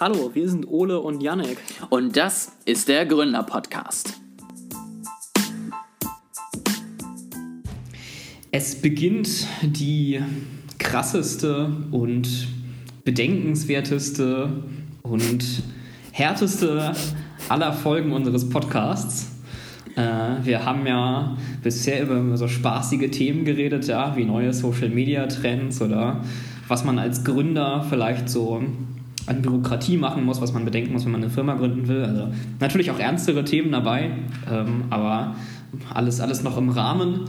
Hallo, wir sind Ole und Janek. Und das ist der Gründer-Podcast. Es beginnt die krasseste und bedenkenswerteste und härteste aller Folgen unseres Podcasts. Äh, wir haben ja bisher über so spaßige Themen geredet, ja, wie neue Social Media Trends oder was man als Gründer vielleicht so an Bürokratie machen muss, was man bedenken muss, wenn man eine Firma gründen will. Also natürlich auch ernstere Themen dabei, ähm, aber alles, alles noch im Rahmen.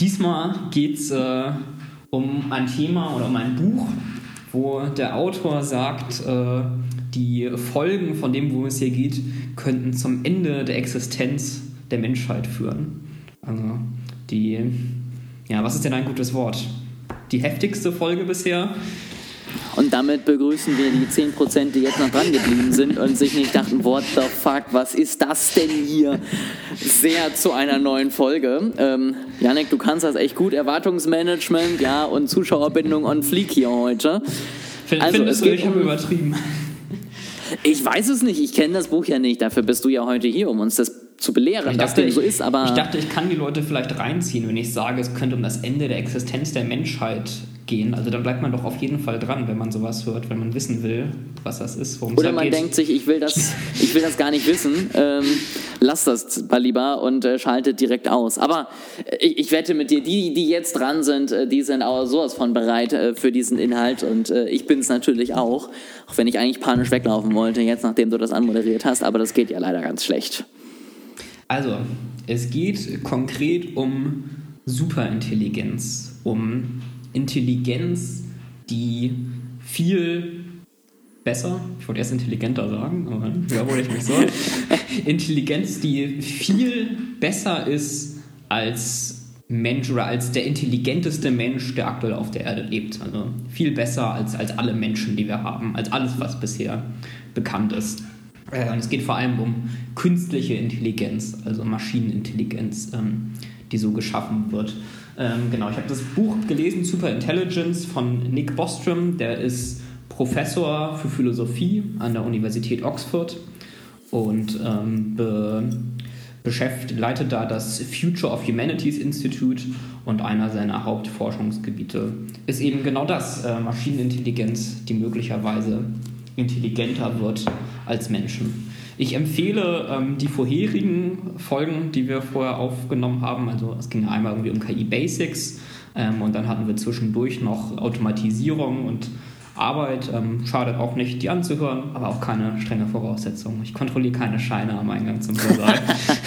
Diesmal geht es äh, um ein Thema oder um ein Buch, wo der Autor sagt, äh, die Folgen von dem, wo es hier geht, könnten zum Ende der Existenz der Menschheit führen. Also die, ja, was ist denn ein gutes Wort? Die heftigste Folge bisher und damit begrüßen wir die 10%, die jetzt noch dran geblieben sind und sich nicht dachten, what the fuck, was ist das denn hier? Sehr zu einer neuen Folge. Ähm, Janek, du kannst das echt gut. Erwartungsmanagement, ja, und Zuschauerbindung on fleek hier heute. Also, Findest du, ich habe übertrieben? Ich weiß es nicht, ich kenne das Buch ja nicht. Dafür bist du ja heute hier, um uns das zu belehren, ich dachte, so ist. Aber ich dachte, ich kann die Leute vielleicht reinziehen, wenn ich sage, es könnte um das Ende der Existenz der Menschheit gehen. Also dann bleibt man doch auf jeden Fall dran, wenn man sowas hört, wenn man wissen will, was das ist. Oder man geht. denkt sich, ich will das, ich will das gar nicht wissen. Ähm, lass das mal lieber und äh, schaltet direkt aus. Aber äh, ich, ich, wette mit dir, die, die jetzt dran sind, äh, die sind auch sowas von bereit äh, für diesen Inhalt und äh, ich bin es natürlich auch, auch wenn ich eigentlich panisch weglaufen wollte, jetzt nachdem du das anmoderiert hast, aber das geht ja leider ganz schlecht. Also, es geht konkret um Superintelligenz, um Intelligenz, die viel besser, ich wollte erst intelligenter sagen, aber ja, wollte ich mich so. Intelligenz, die viel besser ist als Mensch oder als der intelligenteste Mensch, der aktuell auf der Erde lebt. Also viel besser als, als alle Menschen, die wir haben, als alles, was bisher bekannt ist. Äh, es geht vor allem um künstliche Intelligenz, also Maschinenintelligenz, ähm, die so geschaffen wird. Ähm, genau, ich habe das Buch gelesen, Super Intelligence von Nick Bostrom, der ist Professor für Philosophie an der Universität Oxford und ähm, be beschäftigt, leitet da das Future of Humanities Institute und einer seiner Hauptforschungsgebiete. Ist eben genau das, äh, Maschinenintelligenz, die möglicherweise intelligenter wird als Menschen. Ich empfehle ähm, die vorherigen Folgen, die wir vorher aufgenommen haben. Also es ging einmal irgendwie um KI Basics ähm, und dann hatten wir zwischendurch noch Automatisierung und Arbeit. Ähm, schadet auch nicht, die anzuhören, aber auch keine strenge Voraussetzung. Ich kontrolliere keine Scheine am Eingang zum Hörsaal.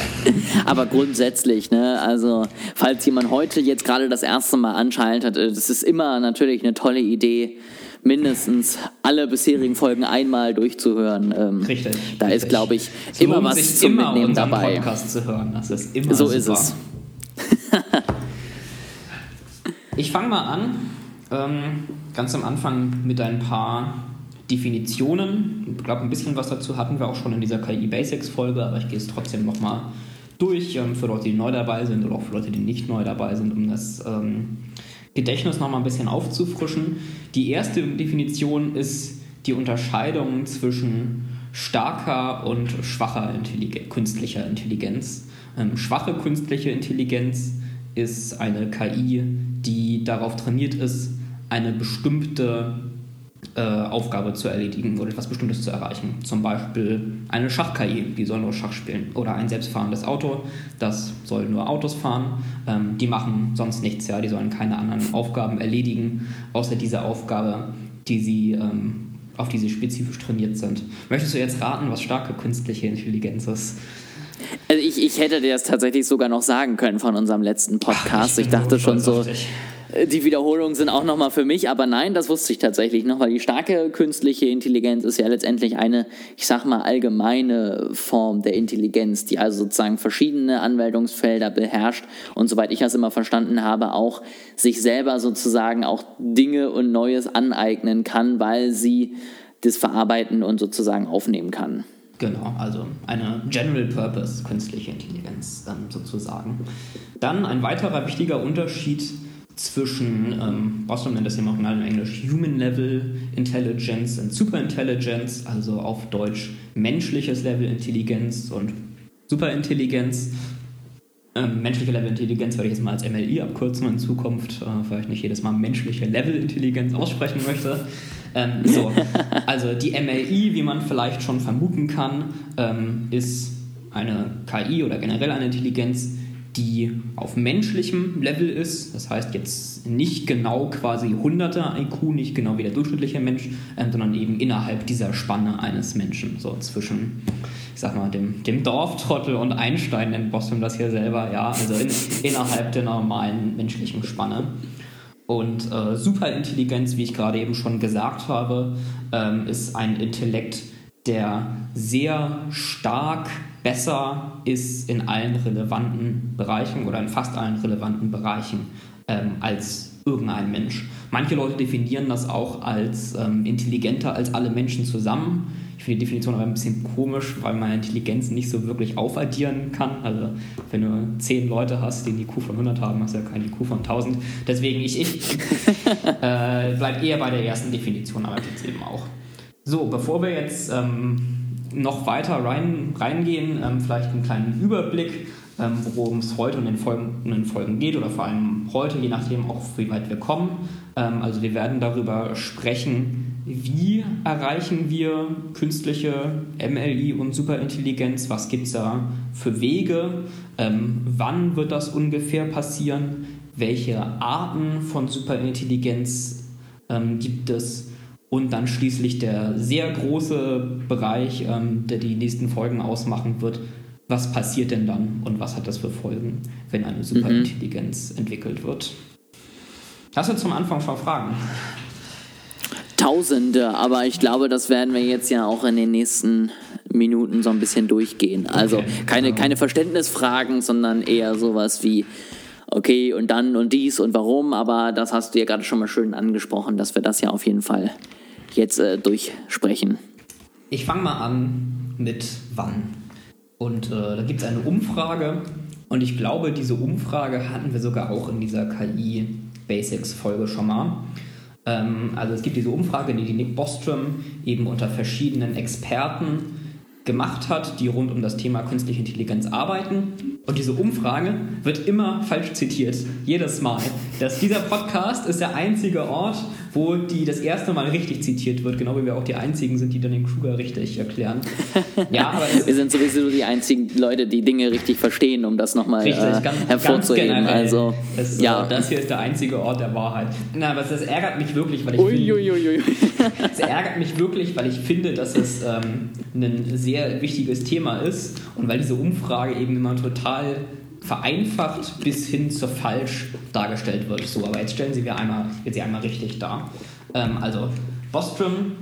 aber grundsätzlich, ne, also falls jemand heute jetzt gerade das erste Mal anschaltet, äh, das ist immer natürlich eine tolle Idee mindestens alle bisherigen Folgen einmal durchzuhören. Ähm, richtig. Da richtig. ist, glaube ich, es immer was zum immer Mitnehmen dabei. Podcast zu hören. Das ist immer so super. ist es. ich fange mal an, ähm, ganz am Anfang mit ein paar Definitionen. Ich glaube, ein bisschen was dazu hatten wir auch schon in dieser KI Basics Folge, aber ich gehe es trotzdem nochmal durch ähm, für Leute, die neu dabei sind oder auch für Leute, die nicht neu dabei sind, um das ähm, Gedächtnis noch mal ein bisschen aufzufrischen. Die erste Definition ist die Unterscheidung zwischen starker und schwacher Intelligenz, künstlicher Intelligenz. Ähm, schwache künstliche Intelligenz ist eine KI, die darauf trainiert ist, eine bestimmte äh, Aufgabe zu erledigen oder etwas Bestimmtes zu erreichen. Zum Beispiel eine Schach-KI, die soll nur Schach spielen. Oder ein selbstfahrendes Auto, das soll nur Autos fahren. Ähm, die machen sonst nichts, ja, die sollen keine anderen Aufgaben erledigen, außer diese Aufgabe, die sie, ähm, auf die sie spezifisch trainiert sind. Möchtest du jetzt raten, was starke künstliche Intelligenz ist? Also ich, ich hätte dir das tatsächlich sogar noch sagen können von unserem letzten Podcast. Ach, ich, ich dachte schon so, die Wiederholungen sind auch nochmal für mich, aber nein, das wusste ich tatsächlich noch, weil die starke künstliche Intelligenz ist ja letztendlich eine, ich sag mal, allgemeine Form der Intelligenz, die also sozusagen verschiedene Anwendungsfelder beherrscht und soweit ich das immer verstanden habe, auch sich selber sozusagen auch Dinge und Neues aneignen kann, weil sie das verarbeiten und sozusagen aufnehmen kann. Genau, also eine General Purpose künstliche Intelligenz ähm, sozusagen. Dann ein weiterer wichtiger Unterschied zwischen, ähm, Bostrom nennt das im Original in Englisch Human Level Intelligence und Super Intelligence, also auf Deutsch menschliches Level Intelligenz und Superintelligenz. Ähm, menschliche Level-Intelligenz werde ich jetzt mal als MLI abkürzen in Zukunft, äh, weil ich nicht jedes Mal menschliche Level-Intelligenz aussprechen möchte. Ähm, so. Also die MLI, wie man vielleicht schon vermuten kann, ähm, ist eine KI oder generell eine Intelligenz, die auf menschlichem Level ist. Das heißt jetzt nicht genau quasi hunderte IQ, nicht genau wie der durchschnittliche Mensch, ähm, sondern eben innerhalb dieser Spanne eines Menschen, so zwischen ich sag mal, dem, dem Dorftrottel und Einstein nennt Boston das hier selber, ja, also in, innerhalb der normalen menschlichen Spanne. Und äh, Superintelligenz, wie ich gerade eben schon gesagt habe, ähm, ist ein Intellekt, der sehr stark besser ist in allen relevanten Bereichen oder in fast allen relevanten Bereichen ähm, als irgendein Mensch. Manche Leute definieren das auch als ähm, intelligenter als alle Menschen zusammen. Ich finde die Definition aber ein bisschen komisch, weil man Intelligenz nicht so wirklich aufaddieren kann. Also wenn du zehn Leute hast, die eine IQ von 100 haben, hast du ja keine IQ von 1000. Deswegen ich, ich äh, bleib eher bei der ersten Definition, aber jetzt eben auch. So, bevor wir jetzt ähm, noch weiter rein, reingehen, ähm, vielleicht einen kleinen Überblick, ähm, worum es heute in den, Folgen, in den Folgen geht oder vor allem heute, je nachdem auch wie weit wir kommen. Ähm, also wir werden darüber sprechen, wie erreichen wir künstliche MLI und Superintelligenz? Was gibt es da für Wege? Ähm, wann wird das ungefähr passieren? Welche Arten von Superintelligenz ähm, gibt es? Und dann schließlich der sehr große Bereich, ähm, der die nächsten Folgen ausmachen wird. Was passiert denn dann und was hat das für Folgen, wenn eine Superintelligenz mhm. entwickelt wird? Hast du zum Anfang schon Fragen? Tausende, aber ich glaube, das werden wir jetzt ja auch in den nächsten Minuten so ein bisschen durchgehen. Also okay, keine, genau. keine Verständnisfragen, sondern eher sowas wie, okay, und dann und dies und warum, aber das hast du ja gerade schon mal schön angesprochen, dass wir das ja auf jeden Fall jetzt äh, durchsprechen. Ich fange mal an mit wann. Und äh, da gibt es eine Umfrage und ich glaube, diese Umfrage hatten wir sogar auch in dieser KI Basics Folge schon mal. Ähm, also es gibt diese Umfrage, die die Nick Bostrom eben unter verschiedenen Experten gemacht hat, die rund um das Thema künstliche Intelligenz arbeiten. Und diese Umfrage wird immer falsch zitiert. Jedes Mal. Dass dieser Podcast ist der einzige Ort, wo die das erste Mal richtig zitiert wird, genau wie wir auch die einzigen sind, die dann den Kruger richtig erklären. Ja, aber wir sind sowieso die einzigen Leute, die Dinge richtig verstehen, um das nochmal äh, hervorzuheben. Ganz also, das, ja. das hier ist der einzige Ort der Wahrheit. Na, aber das ärgert mich wirklich, weil ich es ärgert mich wirklich, weil ich finde, dass es ähm, ein sehr wichtiges Thema ist und weil diese Umfrage eben immer total vereinfacht bis hin zu falsch dargestellt wird. So, aber jetzt stellen Sie wir einmal, jetzt sie einmal richtig dar. Ähm, also Bostrom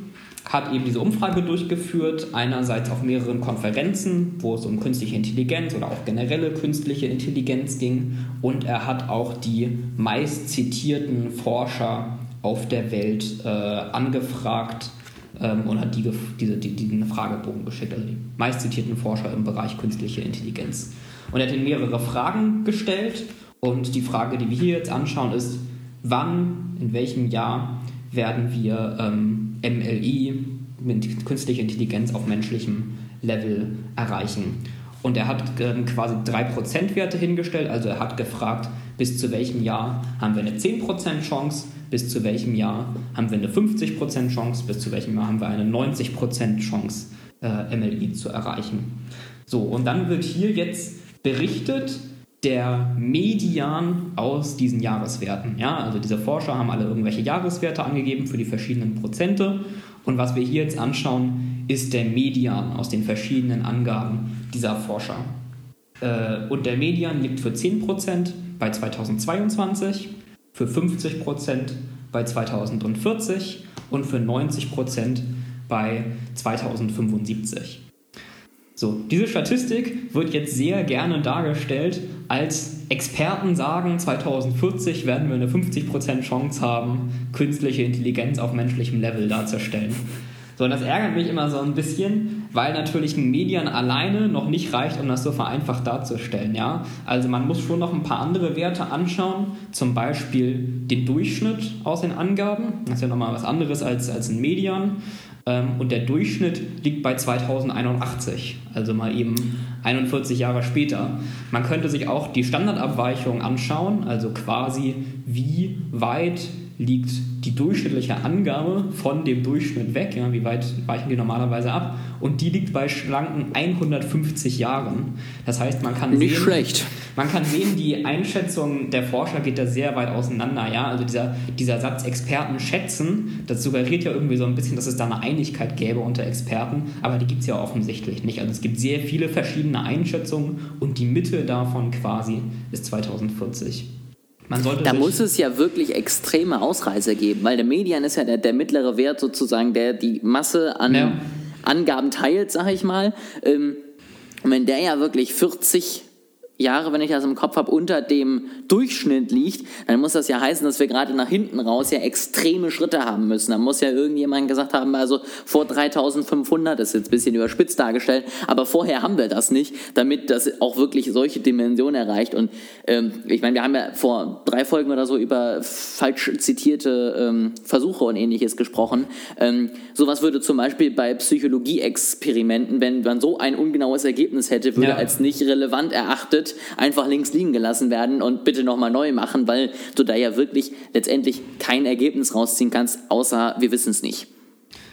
hat eben diese Umfrage durchgeführt, einerseits auf mehreren Konferenzen, wo es um künstliche Intelligenz oder auch generelle künstliche Intelligenz ging. Und er hat auch die meist zitierten Forscher auf der Welt äh, angefragt ähm, und hat die, diese, die, diesen Fragebogen geschickt, also die meist zitierten Forscher im Bereich künstliche Intelligenz. Und er hat ihnen mehrere Fragen gestellt. Und die Frage, die wir hier jetzt anschauen, ist, wann, in welchem Jahr werden wir ähm, MLI mit künstlicher Intelligenz auf menschlichem Level erreichen? Und er hat ähm, quasi drei Prozentwerte hingestellt. Also er hat gefragt, bis zu welchem Jahr haben wir eine 10% Chance, bis zu welchem Jahr haben wir eine 50% Chance, bis zu welchem Jahr haben wir eine 90% Chance, äh, MLI zu erreichen. So, und dann wird hier jetzt berichtet der Median aus diesen Jahreswerten. Ja, also diese Forscher haben alle irgendwelche Jahreswerte angegeben für die verschiedenen Prozente. Und was wir hier jetzt anschauen, ist der Median aus den verschiedenen Angaben dieser Forscher. Äh, und der Median liegt für 10% bei 2022, für 50% bei 2040 und für 90% bei 2075. So, diese Statistik wird jetzt sehr gerne dargestellt, als Experten sagen, 2040 werden wir eine 50% Chance haben, künstliche Intelligenz auf menschlichem Level darzustellen. So, das ärgert mich immer so ein bisschen, weil natürlich ein Median alleine noch nicht reicht, um das so vereinfacht darzustellen. Ja? Also man muss schon noch ein paar andere Werte anschauen, zum Beispiel den Durchschnitt aus den Angaben. Das ist ja nochmal was anderes als, als ein Median. Ähm, und der Durchschnitt liegt bei 2081, also mal eben 41 Jahre später. Man könnte sich auch die Standardabweichung anschauen, also quasi wie weit liegt die durchschnittliche Angabe von dem Durchschnitt weg, ja, wie weit weichen die normalerweise ab, und die liegt bei schlanken 150 Jahren. Das heißt, man kann Nicht sehen, schlecht. man kann sehen, die Einschätzung der Forscher geht da sehr weit auseinander. Ja? Also dieser, dieser Satz Experten schätzen, das suggeriert ja irgendwie so ein bisschen, dass es da eine Einigkeit gäbe unter Experten, aber die gibt es ja offensichtlich nicht. Also es gibt sehr viele verschiedene Einschätzungen und die Mitte davon quasi ist 2040 da muss es ja wirklich extreme Ausreißer geben, weil der Median ist ja der, der mittlere Wert sozusagen, der die Masse an ja. Angaben teilt, sag ich mal. Ähm, und wenn der ja wirklich 40 Jahre, wenn ich das im Kopf habe, unter dem Durchschnitt liegt, dann muss das ja heißen, dass wir gerade nach hinten raus ja extreme Schritte haben müssen. Da muss ja irgendjemand gesagt haben, also vor 3500, das ist jetzt ein bisschen überspitzt dargestellt, aber vorher haben wir das nicht, damit das auch wirklich solche Dimensionen erreicht. Und ähm, ich meine, wir haben ja vor drei Folgen oder so über falsch zitierte ähm, Versuche und ähnliches gesprochen. Ähm, sowas würde zum Beispiel bei Psychologie-Experimenten, wenn man so ein ungenaues Ergebnis hätte, würde ja. als nicht relevant erachtet Schritt einfach links liegen gelassen werden und bitte nochmal neu machen, weil du da ja wirklich letztendlich kein Ergebnis rausziehen kannst, außer wir wissen es nicht.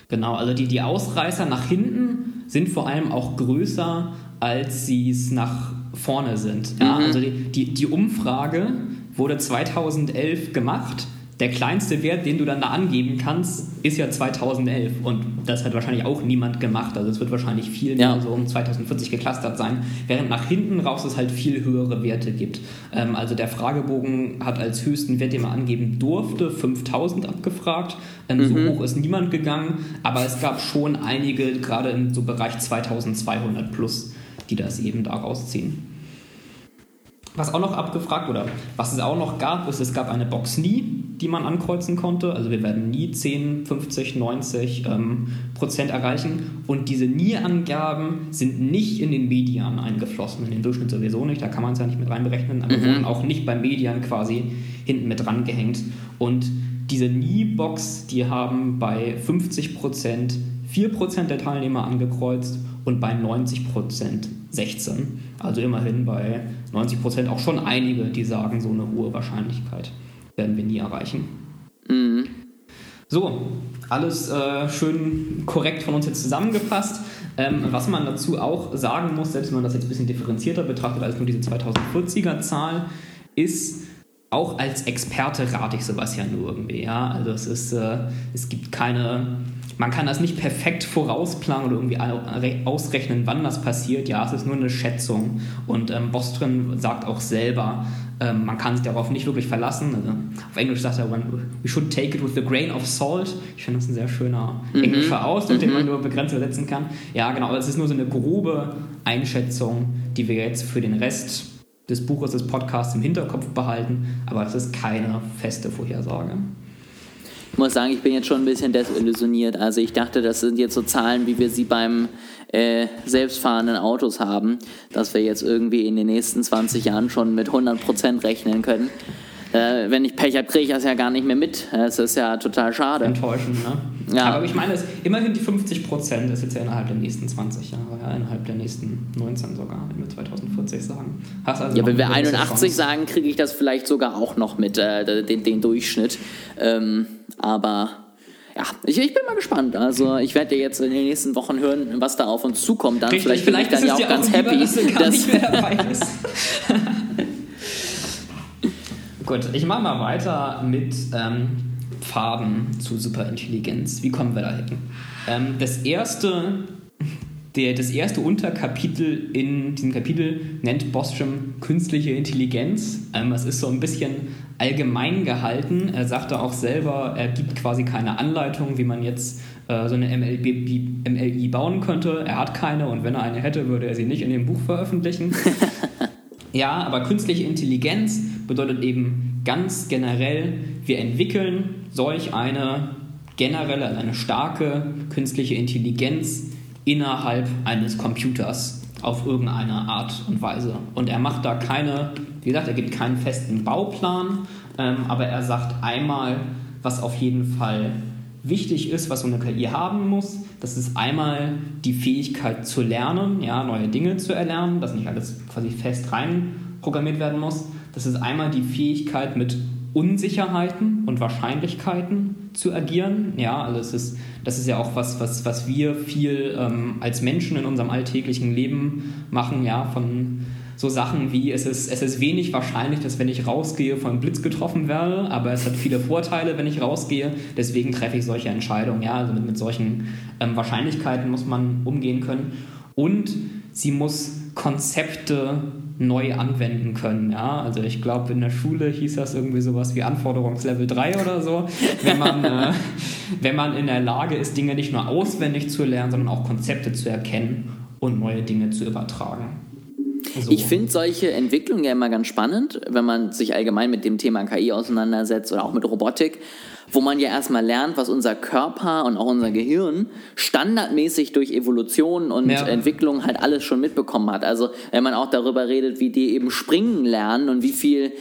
Genau, also die, die Ausreißer nach hinten sind vor allem auch größer, als sie es nach vorne sind. Ja, mhm. Also die, die, die Umfrage wurde 2011 gemacht der kleinste Wert, den du dann da angeben kannst, ist ja 2011 und das hat wahrscheinlich auch niemand gemacht. Also es wird wahrscheinlich viel mehr ja. so um 2040 geklustert sein, während nach hinten raus es halt viel höhere Werte gibt. Ähm, also der Fragebogen hat als höchsten Wert, den man angeben durfte, 5000 abgefragt. Ähm, mhm. So hoch ist niemand gegangen, aber es gab schon einige, gerade im so Bereich 2200 plus, die das eben da rausziehen. Was auch noch abgefragt oder was es auch noch gab, ist, es gab eine Box nie, die man ankreuzen konnte. Also wir werden nie 10, 50, 90 ähm, Prozent erreichen. Und diese Nie-Angaben sind nicht in den Median eingeflossen, in den Durchschnitt sowieso nicht, da kann man es ja nicht mit reinberechnen, aber mhm. wurden auch nicht beim Median quasi hinten mit dran gehängt. Und diese Nie-Box, die haben bei 50 Prozent 4 Prozent der Teilnehmer angekreuzt und bei 90 Prozent 16. Also immerhin bei 90 Prozent auch schon einige, die sagen, so eine hohe Wahrscheinlichkeit werden wir nie erreichen. Mhm. So, alles äh, schön korrekt von uns jetzt zusammengefasst. Ähm, was man dazu auch sagen muss, selbst wenn man das jetzt ein bisschen differenzierter betrachtet als nur diese 2040er Zahl, ist, auch als Experte rate ich sowas ja nur irgendwie. Ja? Also es, ist, äh, es gibt keine man kann das nicht perfekt vorausplanen oder irgendwie ausrechnen, wann das passiert. Ja, es ist nur eine Schätzung. Und ähm, Bostrom sagt auch selber, ähm, man kann sich darauf nicht wirklich verlassen. Also, auf Englisch sagt er, we should take it with a grain of salt. Ich finde das ein sehr schöner mhm. englischer Ausdruck, mhm. den man nur begrenzt übersetzen kann. Ja, genau, aber es ist nur so eine grobe Einschätzung, die wir jetzt für den Rest des Buches, des Podcasts im Hinterkopf behalten, aber es ist keine feste Vorhersage. Ich muss sagen, ich bin jetzt schon ein bisschen desillusioniert. Also ich dachte, das sind jetzt so Zahlen, wie wir sie beim äh, selbstfahrenden Autos haben, dass wir jetzt irgendwie in den nächsten 20 Jahren schon mit 100% rechnen können. Äh, wenn ich Pech habe, kriege ich das ja gar nicht mehr mit. Das ist ja total schade. Enttäuschend, ne? Ja. Aber ich meine, es, immerhin die 50 Prozent ist jetzt ja innerhalb der nächsten 20 Jahre, ja, innerhalb der nächsten 19 sogar, wenn wir 2040 sagen. Also ja, wenn wir 81 sagen, kriege ich das vielleicht sogar auch noch mit, äh, den, den Durchschnitt. Ähm, aber ja, ich, ich, bin mal gespannt. Also ich werde ja jetzt in den nächsten Wochen hören, was da auf uns zukommt. Dann Richtig, vielleicht, vielleicht bin ich dann ja auch ganz auch happy, dass, dass nicht mehr dabei. Gut, ich mache mal weiter mit ähm, Pfaden zu Superintelligenz. Wie kommen wir da hin? Ähm, das erste der, das erste Unterkapitel in diesem Kapitel nennt Bostrom künstliche Intelligenz. Ähm, es ist so ein bisschen allgemein gehalten. Er sagte auch selber, er gibt quasi keine Anleitung, wie man jetzt äh, so eine MLB, MLI bauen könnte. Er hat keine und wenn er eine hätte, würde er sie nicht in dem Buch veröffentlichen. ja, aber künstliche Intelligenz bedeutet eben ganz generell, wir entwickeln solch eine generelle, eine starke künstliche Intelligenz innerhalb eines Computers auf irgendeine Art und Weise. Und er macht da keine, wie gesagt, er gibt keinen festen Bauplan, ähm, aber er sagt einmal, was auf jeden Fall wichtig ist, was so eine KI haben muss. Das ist einmal die Fähigkeit zu lernen, ja, neue Dinge zu erlernen, dass nicht alles quasi fest rein programmiert werden muss. Das ist einmal die Fähigkeit, mit Unsicherheiten und Wahrscheinlichkeiten zu agieren. Ja, also es ist, das ist ja auch was, was, was wir viel ähm, als Menschen in unserem alltäglichen Leben machen, ja, von so Sachen wie, es ist, es ist wenig wahrscheinlich, dass wenn ich rausgehe, von Blitz getroffen werde, aber es hat viele Vorteile, wenn ich rausgehe, deswegen treffe ich solche Entscheidungen. Ja, also mit, mit solchen ähm, Wahrscheinlichkeiten muss man umgehen können. Und sie muss Konzepte neu anwenden können. Ja? Also ich glaube, in der Schule hieß das irgendwie sowas wie Anforderungslevel 3 oder so. Wenn man, äh, wenn man in der Lage ist, Dinge nicht nur auswendig zu lernen, sondern auch Konzepte zu erkennen und neue Dinge zu übertragen. So. Ich finde solche Entwicklungen ja immer ganz spannend, wenn man sich allgemein mit dem Thema KI auseinandersetzt oder auch mit Robotik wo man ja erstmal lernt, was unser Körper und auch unser Gehirn standardmäßig durch Evolution und ja. Entwicklung halt alles schon mitbekommen hat. Also wenn man auch darüber redet, wie die eben springen lernen und wie viel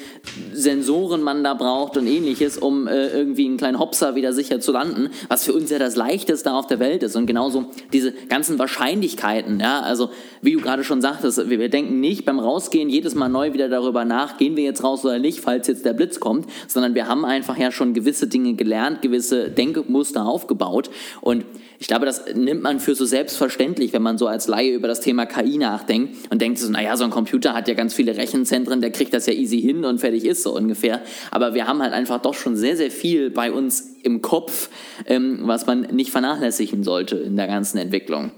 Sensoren man da braucht und ähnliches, um äh, irgendwie einen kleinen Hopser wieder sicher zu landen, was für uns ja das leichteste auf der Welt ist. Und genauso diese ganzen Wahrscheinlichkeiten, ja, also wie du gerade schon sagtest, wir, wir denken nicht beim Rausgehen jedes Mal neu wieder darüber nach, gehen wir jetzt raus oder nicht, falls jetzt der Blitz kommt, sondern wir haben einfach ja schon gewisse Dinge gelernt, gewisse Denkmuster aufgebaut. Und ich glaube, das nimmt man für so selbstverständlich, wenn man so als Laie über das Thema KI nachdenkt und denkt so, naja, so ein Computer hat ja ganz viele Rechenzentren, der kriegt das ja easy hin und fertig ist so ungefähr. Aber wir haben halt einfach doch schon sehr, sehr viel bei uns im Kopf, ähm, was man nicht vernachlässigen sollte in der ganzen Entwicklung.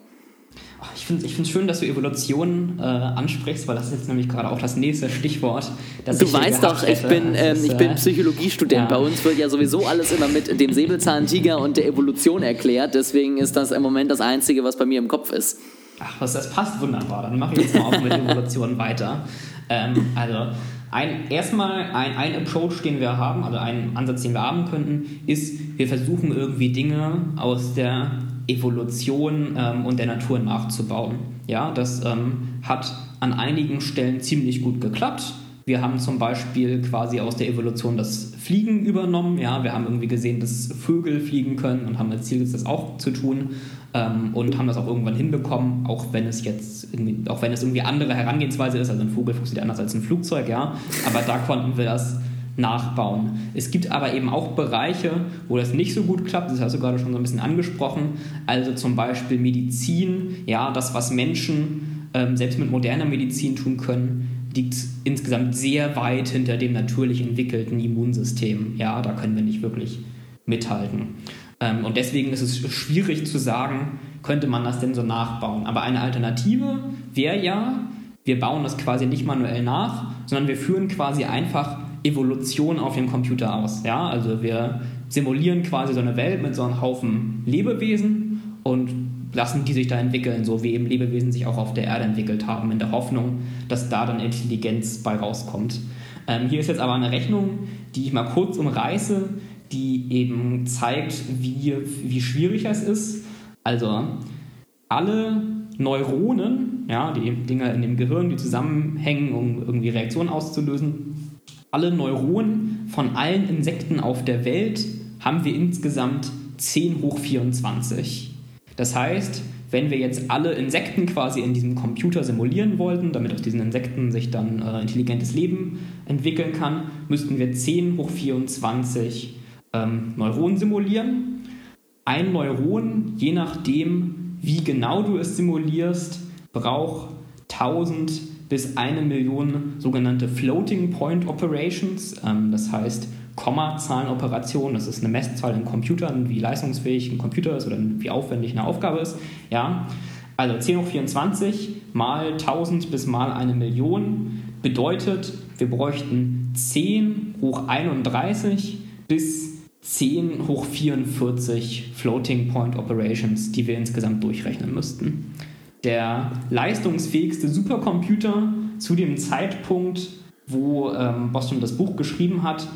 Ich finde es schön, dass du Evolution äh, ansprichst, weil das ist jetzt nämlich gerade auch das nächste Stichwort. Das du weißt doch, ich bin, ähm, ist, ich bin äh, Psychologiestudent. Ja. Bei uns wird ja sowieso alles immer mit dem Säbelzahntiger und der Evolution erklärt. Deswegen ist das im Moment das Einzige, was bei mir im Kopf ist. Ach, was, das passt wunderbar. Dann mache ich jetzt mal auch mit Evolution weiter. Ähm, also, ein, erstmal ein, ein Approach, den wir haben, also ein Ansatz, den wir haben könnten, ist, wir versuchen irgendwie Dinge aus der Evolution ähm, und der Natur nachzubauen. Ja, das ähm, hat an einigen Stellen ziemlich gut geklappt. Wir haben zum Beispiel quasi aus der Evolution das Fliegen übernommen. Ja, wir haben irgendwie gesehen, dass Vögel fliegen können und haben als Ziel, das auch zu tun ähm, und haben das auch irgendwann hinbekommen, auch wenn es jetzt irgendwie, auch wenn es irgendwie andere Herangehensweise ist. Also ein Vogel funktioniert anders als ein Flugzeug, ja. Aber da konnten wir das nachbauen. Es gibt aber eben auch Bereiche, wo das nicht so gut klappt, das hast du gerade schon so ein bisschen angesprochen, also zum Beispiel Medizin, ja, das, was Menschen ähm, selbst mit moderner Medizin tun können, liegt insgesamt sehr weit hinter dem natürlich entwickelten Immunsystem. Ja, da können wir nicht wirklich mithalten. Ähm, und deswegen ist es schwierig zu sagen, könnte man das denn so nachbauen. Aber eine Alternative wäre ja, wir bauen das quasi nicht manuell nach, sondern wir führen quasi einfach Evolution auf dem Computer aus. Ja? Also wir simulieren quasi so eine Welt mit so einem Haufen Lebewesen und lassen die sich da entwickeln, so wie eben Lebewesen sich auch auf der Erde entwickelt haben, in der Hoffnung, dass da dann Intelligenz bei rauskommt. Ähm, hier ist jetzt aber eine Rechnung, die ich mal kurz umreiße, die eben zeigt, wie, wie schwierig es ist. Also alle Neuronen, ja, die Dinge in dem Gehirn, die zusammenhängen, um irgendwie Reaktionen auszulösen, alle Neuronen von allen Insekten auf der Welt haben wir insgesamt 10 hoch 24. Das heißt, wenn wir jetzt alle Insekten quasi in diesem Computer simulieren wollten, damit aus diesen Insekten sich dann äh, intelligentes Leben entwickeln kann, müssten wir 10 hoch 24 ähm, Neuronen simulieren. Ein Neuron, je nachdem, wie genau du es simulierst, braucht 1000 bis eine Million sogenannte Floating Point Operations, ähm, das heißt Kommazahlenoperationen, das ist eine Messzahl in Computern, wie leistungsfähig ein Computer ist oder wie aufwendig eine Aufgabe ist. Ja? Also 10 hoch 24 mal 1000 bis mal eine Million bedeutet, wir bräuchten 10 hoch 31 bis 10 hoch 44 Floating Point Operations, die wir insgesamt durchrechnen müssten der leistungsfähigste Supercomputer zu dem Zeitpunkt, wo ähm, Boston das Buch geschrieben hat,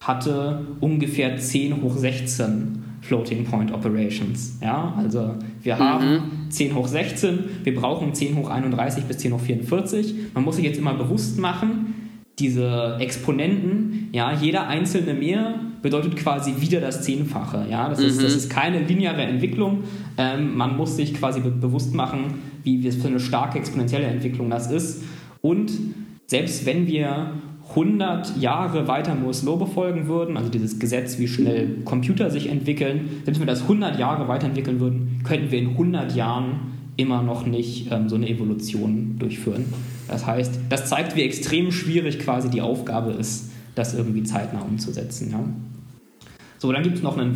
hatte ungefähr 10 hoch 16 Floating Point Operations. Ja, also wir haben mhm. 10 hoch 16, wir brauchen 10 hoch 31 bis 10 hoch 44. Man muss sich jetzt immer bewusst machen, diese Exponenten, ja, jeder einzelne mehr bedeutet quasi wieder das Zehnfache. Ja? Das, mhm. ist, das ist keine lineare Entwicklung. Ähm, man muss sich quasi be bewusst machen, wie, wie für eine starke exponentielle Entwicklung das ist. Und selbst wenn wir 100 Jahre weiter Moore's Law befolgen würden, also dieses Gesetz, wie schnell Computer sich entwickeln, selbst wenn wir das 100 Jahre weiterentwickeln würden, könnten wir in 100 Jahren immer noch nicht ähm, so eine Evolution durchführen. Das heißt, das zeigt, wie extrem schwierig quasi die Aufgabe ist, das irgendwie zeitnah umzusetzen. Ja? So, dann gibt es noch ein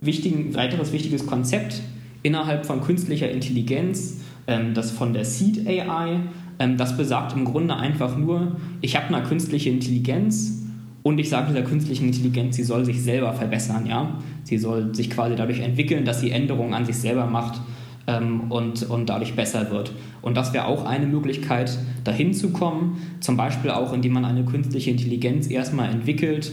wichtigen, weiteres wichtiges Konzept innerhalb von künstlicher Intelligenz, ähm, das von der Seed AI. Ähm, das besagt im Grunde einfach nur, ich habe eine künstliche Intelligenz und ich sage dieser künstlichen Intelligenz, sie soll sich selber verbessern. Ja? Sie soll sich quasi dadurch entwickeln, dass sie Änderungen an sich selber macht und, und dadurch besser wird. Und das wäre auch eine Möglichkeit, dahin zu kommen, zum Beispiel auch, indem man eine künstliche Intelligenz erstmal entwickelt,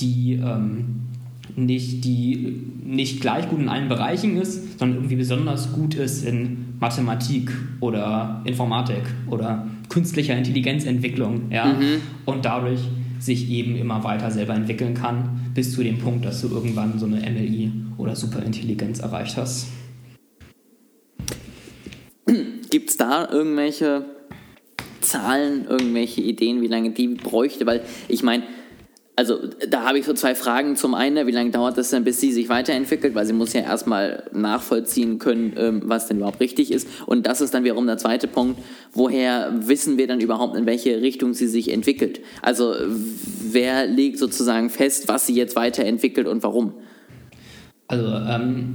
die ähm, nicht, die nicht gleich gut in allen Bereichen ist, sondern irgendwie besonders gut ist in Mathematik oder Informatik oder künstlicher Intelligenzentwicklung. Ja? Mhm. Und dadurch sich eben immer weiter selber entwickeln kann, bis zu dem Punkt, dass du irgendwann so eine MLI oder Superintelligenz erreicht hast. Gibt es da irgendwelche Zahlen, irgendwelche Ideen, wie lange die bräuchte? Weil ich meine, also da habe ich so zwei Fragen. Zum einen, wie lange dauert das denn, bis sie sich weiterentwickelt? Weil sie muss ja erstmal nachvollziehen können, ähm, was denn überhaupt richtig ist. Und das ist dann wiederum der zweite Punkt. Woher wissen wir dann überhaupt, in welche Richtung sie sich entwickelt? Also wer legt sozusagen fest, was sie jetzt weiterentwickelt und warum? Also ähm,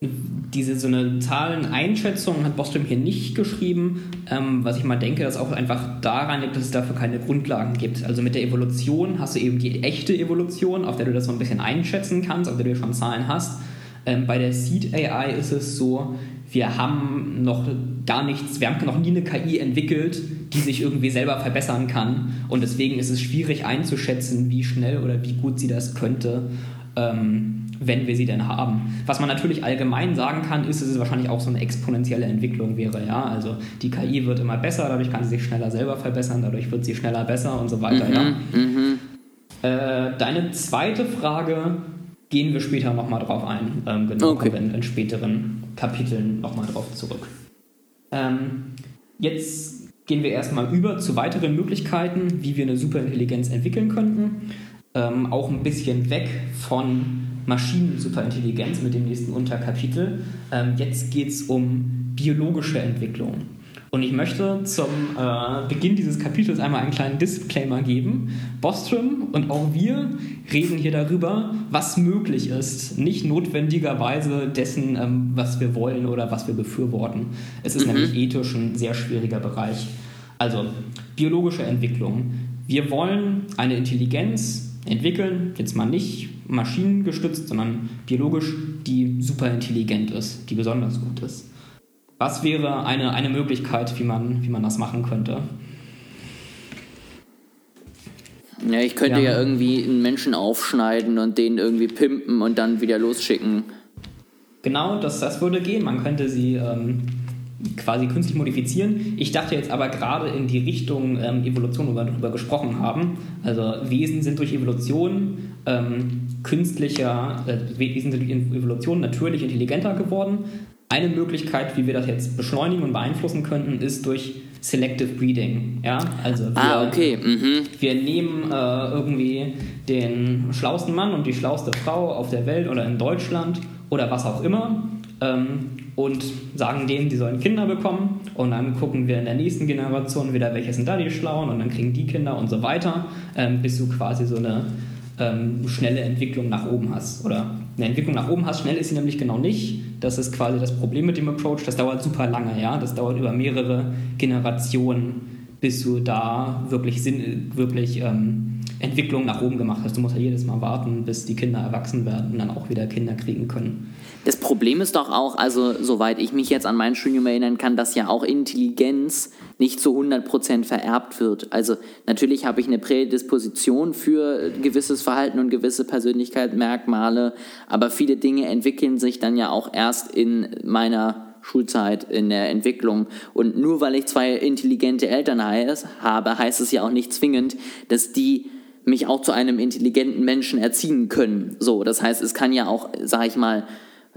diese so eine Zahleneinschätzung hat Bostrom hier nicht geschrieben, ähm, was ich mal denke, dass auch einfach daran liegt, dass es dafür keine Grundlagen gibt. Also mit der Evolution hast du eben die echte Evolution, auf der du das so ein bisschen einschätzen kannst, auf der du schon Zahlen hast. Ähm, bei der Seed AI ist es so, wir haben noch gar nichts, wir haben noch nie eine KI entwickelt, die sich irgendwie selber verbessern kann. Und deswegen ist es schwierig einzuschätzen, wie schnell oder wie gut sie das könnte. Ähm, wenn wir sie denn haben. Was man natürlich allgemein sagen kann, ist, dass es wahrscheinlich auch so eine exponentielle Entwicklung wäre. Ja? Also die KI wird immer besser, dadurch kann sie sich schneller selber verbessern, dadurch wird sie schneller besser und so weiter. Mhm, ja? Mhm. Äh, deine zweite Frage gehen wir später nochmal drauf ein. Ähm, genau, okay. in, in späteren Kapiteln nochmal drauf zurück. Ähm, jetzt gehen wir erstmal über zu weiteren Möglichkeiten, wie wir eine Superintelligenz entwickeln könnten. Ähm, auch ein bisschen weg von Maschinen-Superintelligenz mit dem nächsten Unterkapitel. Ähm, jetzt geht es um biologische Entwicklung. Und ich möchte zum äh, Beginn dieses Kapitels einmal einen kleinen Disclaimer geben. Bostrom und auch wir reden hier darüber, was möglich ist, nicht notwendigerweise dessen, ähm, was wir wollen oder was wir befürworten. Es ist mhm. nämlich ethisch ein sehr schwieriger Bereich. Also, biologische Entwicklung. Wir wollen eine Intelligenz entwickeln, jetzt mal nicht maschinengestützt, sondern biologisch, die super intelligent ist, die besonders gut ist. Was wäre eine, eine Möglichkeit, wie man, wie man das machen könnte? Ja, ich könnte ja. ja irgendwie einen Menschen aufschneiden und den irgendwie pimpen und dann wieder losschicken. Genau, das, das würde gehen. Man könnte sie ähm, quasi künstlich modifizieren. Ich dachte jetzt aber gerade in die Richtung ähm, Evolution, wo wir darüber gesprochen haben. Also Wesen sind durch Evolution ähm, künstlicher, äh, Wesen sind durch Evolution natürlich intelligenter geworden. Eine Möglichkeit, wie wir das jetzt beschleunigen und beeinflussen könnten, ist durch Selective Breeding. Ja? Also wir, ah, okay. Mhm. wir nehmen äh, irgendwie den schlausten Mann und die schlauste Frau auf der Welt oder in Deutschland oder was auch immer ähm, und sagen denen, die sollen Kinder bekommen und dann gucken wir in der nächsten Generation wieder, welche sind da die Schlauen und dann kriegen die Kinder und so weiter, ähm, bis du quasi so eine ähm, schnelle Entwicklung nach oben hast. Oder eine Entwicklung nach oben hast, schnell ist sie nämlich genau nicht. Das ist quasi das Problem mit dem Approach. Das dauert super lange, ja. Das dauert über mehrere Generationen, bis du da wirklich, Sinn, wirklich ähm, Entwicklung nach oben gemacht hast. Du musst ja jedes Mal warten, bis die Kinder erwachsen werden und dann auch wieder Kinder kriegen können. Das Problem ist doch auch, also soweit ich mich jetzt an mein Studium erinnern kann, dass ja auch Intelligenz nicht zu 100% vererbt wird. Also natürlich habe ich eine Prädisposition für gewisses Verhalten und gewisse Persönlichkeitsmerkmale, aber viele Dinge entwickeln sich dann ja auch erst in meiner Schulzeit in der Entwicklung. Und nur weil ich zwei intelligente Eltern habe, heißt es ja auch nicht zwingend, dass die mich auch zu einem intelligenten Menschen erziehen können. So, das heißt, es kann ja auch, sag ich mal,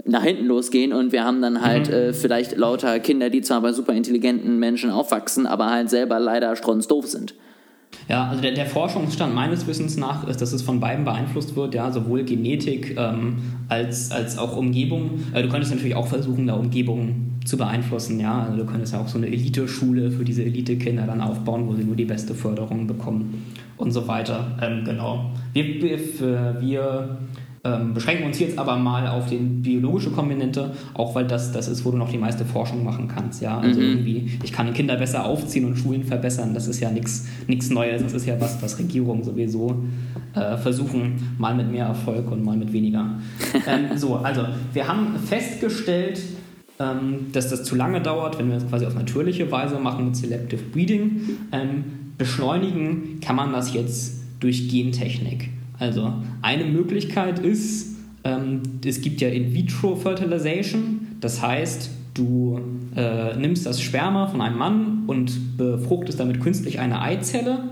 nach hinten losgehen und wir haben dann halt mhm. äh, vielleicht lauter Kinder, die zwar bei super intelligenten Menschen aufwachsen, aber halt selber leider strunzdoof sind. Ja, also der, der, Forschungsstand meines Wissens nach ist, dass es von beiden beeinflusst wird, ja, sowohl Genetik ähm, als, als auch Umgebung. Äh, du könntest natürlich auch versuchen, da Umgebung zu beeinflussen, ja. Also du könntest ja auch so eine Elite-Schule für diese Elite-Kinder dann aufbauen, wo sie nur die beste Förderung bekommen und so weiter. Ähm, genau. Wir, wir, wir ähm, beschränken uns jetzt aber mal auf die biologische Komponente, auch weil das das ist, wo du noch die meiste Forschung machen kannst. Ja? Also mhm. irgendwie, ich kann Kinder besser aufziehen und Schulen verbessern. Das ist ja nichts Neues. Das ist ja was, was Regierungen sowieso äh, versuchen, mal mit mehr Erfolg und mal mit weniger. ähm, so, also wir haben festgestellt, ähm, dass das zu lange dauert, wenn wir das quasi auf natürliche Weise machen mit Selective Breeding. Ähm, beschleunigen kann man das jetzt durch Gentechnik. Also eine Möglichkeit ist, ähm, es gibt ja In-vitro-Fertilization, das heißt, du äh, nimmst das Sperma von einem Mann und befruchtest damit künstlich eine Eizelle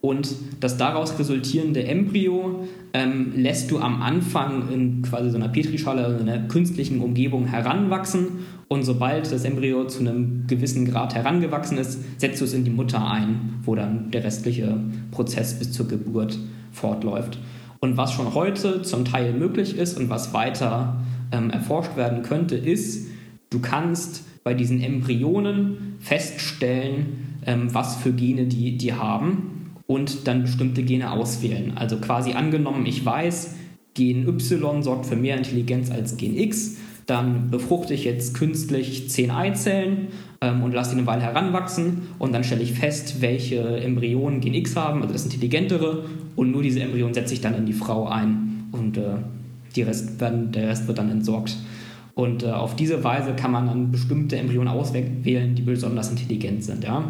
und das daraus resultierende Embryo ähm, lässt du am Anfang in quasi so einer Petrischale, also in einer künstlichen Umgebung heranwachsen und sobald das Embryo zu einem gewissen Grad herangewachsen ist, setzt du es in die Mutter ein, wo dann der restliche Prozess bis zur Geburt fortläuft. Und was schon heute zum Teil möglich ist und was weiter ähm, erforscht werden könnte, ist, du kannst bei diesen Embryonen feststellen, ähm, was für Gene die, die haben und dann bestimmte Gene auswählen. Also quasi angenommen, ich weiß, Gen Y sorgt für mehr Intelligenz als Gen X, dann befruchte ich jetzt künstlich 10 Eizellen ähm, und lasse die eine Weile heranwachsen und dann stelle ich fest, welche Embryonen Gen X haben, also das intelligentere, und nur diese Embryonen setze ich dann in die Frau ein und äh, die Rest werden, der Rest wird dann entsorgt. Und äh, auf diese Weise kann man dann bestimmte Embryonen auswählen, die besonders intelligent sind. Ja?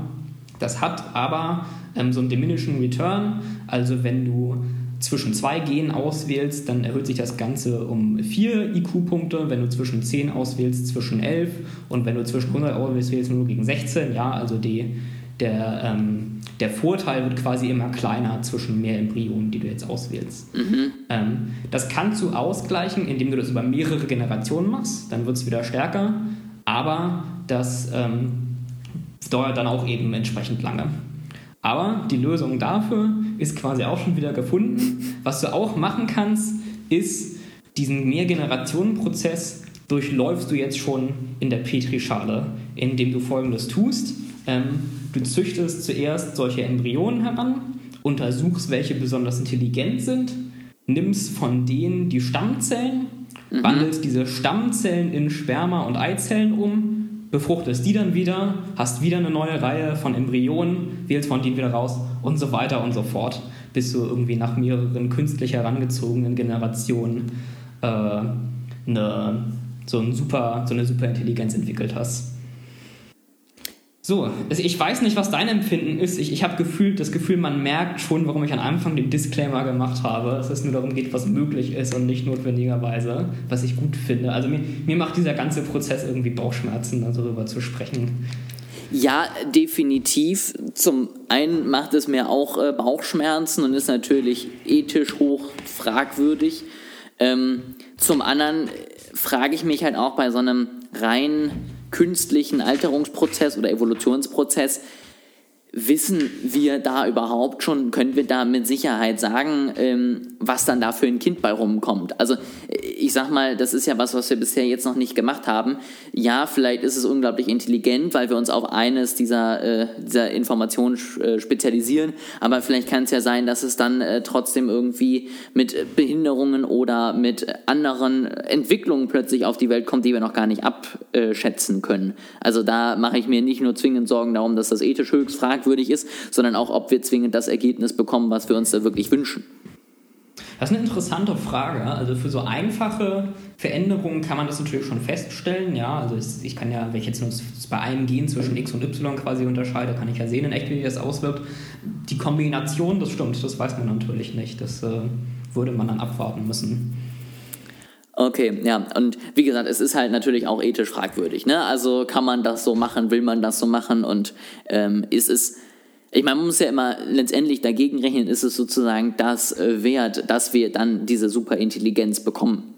Das hat aber ähm, so einen diminishing return, also wenn du zwischen zwei Genen auswählst, dann erhöht sich das Ganze um vier IQ-Punkte. Wenn du zwischen 10 auswählst, zwischen 11. Und wenn du zwischen 100 auswählst, nur gegen 16. Ja, also die, der, ähm, der Vorteil wird quasi immer kleiner zwischen mehr Embryonen, die du jetzt auswählst. Mhm. Ähm, das kannst du ausgleichen, indem du das über mehrere Generationen machst. Dann wird es wieder stärker. Aber das ähm, dauert dann auch eben entsprechend lange. Aber die Lösung dafür ist quasi auch schon wieder gefunden. Was du auch machen kannst, ist diesen Mehrgenerationenprozess durchläufst du jetzt schon in der Petrischale, indem du folgendes tust. Ähm, du züchtest zuerst solche Embryonen heran, untersuchst, welche besonders intelligent sind, nimmst von denen die Stammzellen, mhm. wandelst diese Stammzellen in Sperma und Eizellen um befruchtest die dann wieder, hast wieder eine neue Reihe von Embryonen, wählst von denen wieder raus und so weiter und so fort, bis du irgendwie nach mehreren künstlich herangezogenen Generationen äh, eine, so, ein super, so eine Superintelligenz entwickelt hast. So, also ich weiß nicht, was dein Empfinden ist. Ich, ich habe gefühlt das Gefühl, man merkt schon, warum ich am Anfang den Disclaimer gemacht habe, dass es nur darum geht, was möglich ist und nicht notwendigerweise, was ich gut finde. Also mir, mir macht dieser ganze Prozess irgendwie Bauchschmerzen, darüber zu sprechen. Ja, definitiv. Zum einen macht es mir auch äh, Bauchschmerzen und ist natürlich ethisch hoch fragwürdig. Ähm, zum anderen frage ich mich halt auch bei so einem rein künstlichen Alterungsprozess oder Evolutionsprozess wissen wir da überhaupt schon, können wir da mit Sicherheit sagen, ähm, was dann da für ein Kind bei rumkommt? Also ich sag mal, das ist ja was, was wir bisher jetzt noch nicht gemacht haben. Ja, vielleicht ist es unglaublich intelligent, weil wir uns auf eines dieser, äh, dieser Informationen äh, spezialisieren, aber vielleicht kann es ja sein, dass es dann äh, trotzdem irgendwie mit Behinderungen oder mit anderen Entwicklungen plötzlich auf die Welt kommt, die wir noch gar nicht abschätzen können. Also da mache ich mir nicht nur zwingend Sorgen darum, dass das ethisch höchst fragwürdig fragwürdig ist, sondern auch, ob wir zwingend das Ergebnis bekommen, was wir uns da wirklich wünschen. Das ist eine interessante Frage. Also für so einfache Veränderungen kann man das natürlich schon feststellen. Ja, also ich, kann ja, wenn ich jetzt nur bei einem Gen zwischen X und Y quasi unterscheide, kann ich ja sehen in echt, wie das auswirkt. Die Kombination, das stimmt, das weiß man natürlich nicht. Das äh, würde man dann abwarten müssen. Okay, ja, und wie gesagt, es ist halt natürlich auch ethisch fragwürdig. Ne? Also kann man das so machen, will man das so machen und ähm, ist es ich meine, man muss ja immer letztendlich dagegen rechnen, ist es sozusagen das äh, wert, dass wir dann diese Superintelligenz bekommen.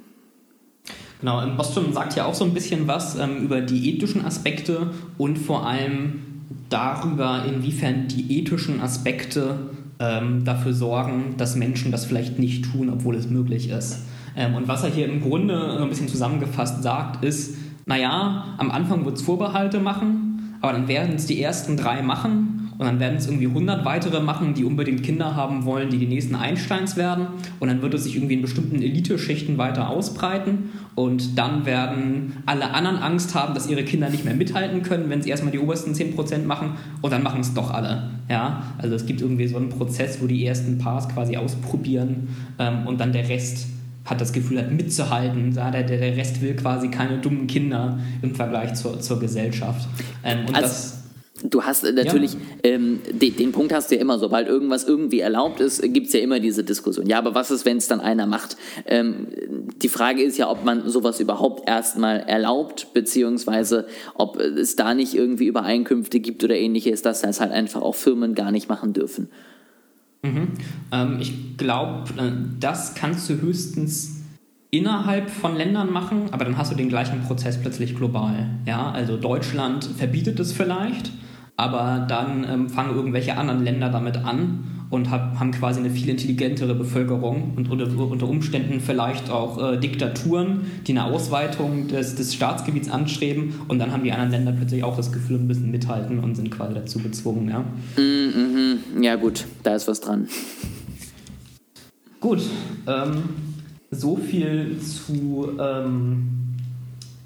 Genau, ähm, Bostrom sagt ja auch so ein bisschen was ähm, über die ethischen Aspekte und vor allem darüber, inwiefern die ethischen Aspekte ähm, dafür sorgen, dass Menschen das vielleicht nicht tun, obwohl es möglich ist. Ähm, und was er hier im Grunde ein bisschen zusammengefasst sagt, ist, naja, am Anfang wird es Vorbehalte machen, aber dann werden es die ersten drei machen und dann werden es irgendwie 100 weitere machen, die unbedingt Kinder haben wollen, die die nächsten Einsteins werden. Und dann wird es sich irgendwie in bestimmten Eliteschichten weiter ausbreiten. Und dann werden alle anderen Angst haben, dass ihre Kinder nicht mehr mithalten können, wenn sie erstmal die obersten 10% machen. Und dann machen es doch alle. Ja? Also es gibt irgendwie so einen Prozess, wo die ersten Paars quasi ausprobieren ähm, und dann der Rest hat das Gefühl hat, mitzuhalten. Der, der Rest will quasi keine dummen Kinder im Vergleich zur, zur Gesellschaft. Ähm, und also, das Du hast äh, natürlich, ja. ähm, den, den, Punkt hast du ja immer, sobald irgendwas irgendwie erlaubt ist, gibt es ja immer diese Diskussion. Ja, aber was ist, wenn es dann einer macht? Ähm, die Frage ist ja, ob man sowas überhaupt erstmal erlaubt, beziehungsweise ob es da nicht irgendwie Übereinkünfte gibt oder ähnliches, dass das halt einfach auch Firmen gar nicht machen dürfen. Mhm. Ähm, ich glaube, äh, das kannst du höchstens innerhalb von Ländern machen, aber dann hast du den gleichen Prozess plötzlich global. Ja, also Deutschland verbietet es vielleicht, aber dann ähm, fangen irgendwelche anderen Länder damit an und hab, haben quasi eine viel intelligentere Bevölkerung und unter, unter Umständen vielleicht auch äh, Diktaturen, die eine Ausweitung des, des Staatsgebiets anstreben und dann haben die anderen Länder plötzlich auch das Gefühl, müssen mithalten und sind quasi dazu gezwungen. Ja, mm -hmm. ja gut, da ist was dran. Gut, ähm, so viel zu... Ähm,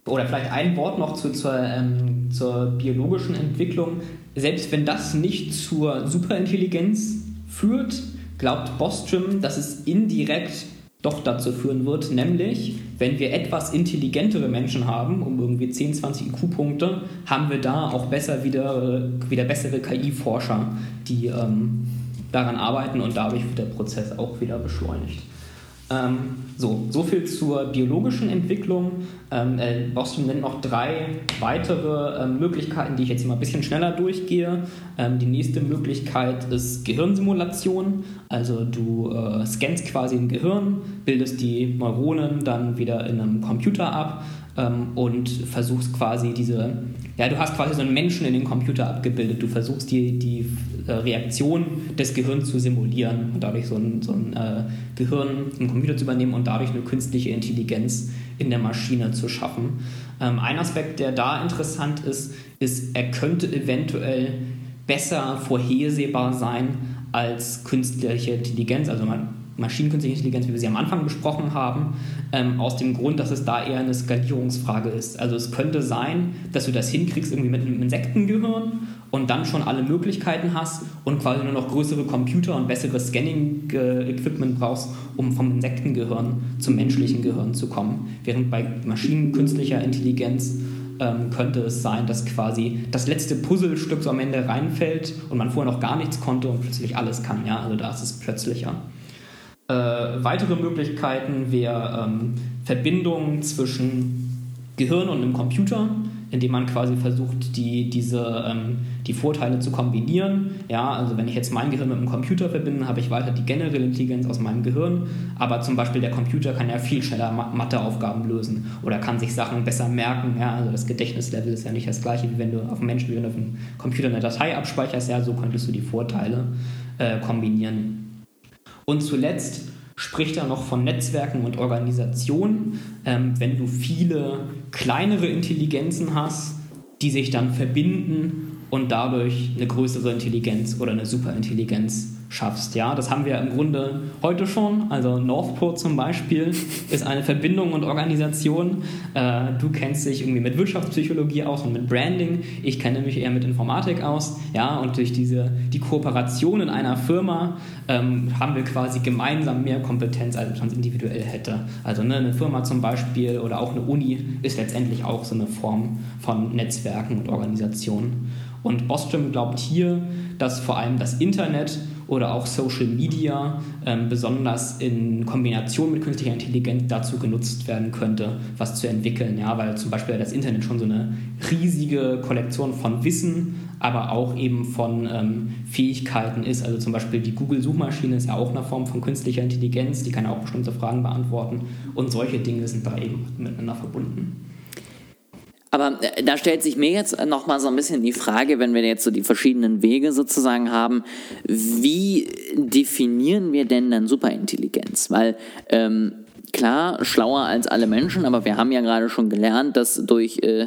oder vielleicht ein Wort noch zu, zur, ähm, zur biologischen Entwicklung. Selbst wenn das nicht zur Superintelligenz führt, glaubt Bostrom, dass es indirekt doch dazu führen wird, nämlich wenn wir etwas intelligentere Menschen haben, um irgendwie 10, 20 IQ-Punkte, haben wir da auch besser wieder, wieder bessere KI-Forscher, die ähm, daran arbeiten und dadurch wird der Prozess auch wieder beschleunigt. Ähm, so, so viel zur biologischen Entwicklung. Ähm, äh, Boston nennt noch drei weitere ähm, Möglichkeiten, die ich jetzt mal ein bisschen schneller durchgehe. Ähm, die nächste Möglichkeit ist Gehirnsimulation. Also du äh, scannst quasi ein Gehirn, bildest die Neuronen dann wieder in einem Computer ab ähm, und versuchst quasi diese, ja, du hast quasi so einen Menschen in den Computer abgebildet. Du versuchst die, die äh, Reaktion des Gehirns zu simulieren und dadurch so ein, so ein äh, Gehirn im Computer zu übernehmen und dadurch eine künstliche Intelligenz in der Maschine zu schaffen. Ähm, ein Aspekt, der da interessant ist, ist, er könnte eventuell besser vorhersehbar sein als künstliche Intelligenz. Also man Maschinenkünstliche Intelligenz, wie wir sie am Anfang besprochen haben, ähm, aus dem Grund, dass es da eher eine Skalierungsfrage ist. Also es könnte sein, dass du das hinkriegst irgendwie mit einem Insektengehirn und dann schon alle Möglichkeiten hast und quasi nur noch größere Computer und besseres Scanning-Equipment brauchst, um vom Insektengehirn zum menschlichen Gehirn zu kommen. Während bei maschinenkünstlicher Intelligenz ähm, könnte es sein, dass quasi das letzte Puzzlestück so am Ende reinfällt und man vorher noch gar nichts konnte und plötzlich alles kann. Ja? Also da ist es plötzlicher. Äh, weitere Möglichkeiten wäre ähm, Verbindungen zwischen Gehirn und einem Computer, indem man quasi versucht, die, diese, ähm, die Vorteile zu kombinieren. Ja, also wenn ich jetzt mein Gehirn mit einem Computer verbinde, habe ich weiter die generelle Intelligenz aus meinem Gehirn, aber zum Beispiel der Computer kann ja viel schneller Matheaufgaben lösen oder kann sich Sachen besser merken. Ja, also das Gedächtnislevel ist ja nicht das gleiche, wie wenn du auf dem Menschen, auf dem Computer eine Datei abspeicherst. Ja, so könntest du die Vorteile äh, kombinieren. Und zuletzt spricht er noch von Netzwerken und Organisationen. Ähm, wenn du viele kleinere Intelligenzen hast, die sich dann verbinden und dadurch eine größere Intelligenz oder eine Superintelligenz schaffst. Ja, das haben wir im Grunde heute schon. Also Northport zum Beispiel ist eine Verbindung und Organisation. Äh, du kennst dich irgendwie mit Wirtschaftspsychologie aus und mit Branding. Ich kenne mich eher mit Informatik aus. Ja, und durch diese die Kooperation in einer Firma ähm, haben wir quasi gemeinsam mehr Kompetenz, als man es individuell hätte. Also ne, eine Firma zum Beispiel oder auch eine Uni ist letztendlich auch so eine Form von Netzwerken und Organisationen. Und Bostrom glaubt hier, dass vor allem das Internet oder auch Social Media ähm, besonders in Kombination mit künstlicher Intelligenz dazu genutzt werden könnte, was zu entwickeln. Ja, weil zum Beispiel das Internet schon so eine riesige Kollektion von Wissen, aber auch eben von ähm, Fähigkeiten ist. Also zum Beispiel die Google-Suchmaschine ist ja auch eine Form von künstlicher Intelligenz, die kann ja auch bestimmte Fragen beantworten und solche Dinge sind da eben miteinander verbunden. Aber äh, da stellt sich mir jetzt noch mal so ein bisschen die Frage, wenn wir jetzt so die verschiedenen Wege sozusagen haben, wie definieren wir denn dann Superintelligenz? Weil ähm, klar, schlauer als alle Menschen, aber wir haben ja gerade schon gelernt, dass durch äh,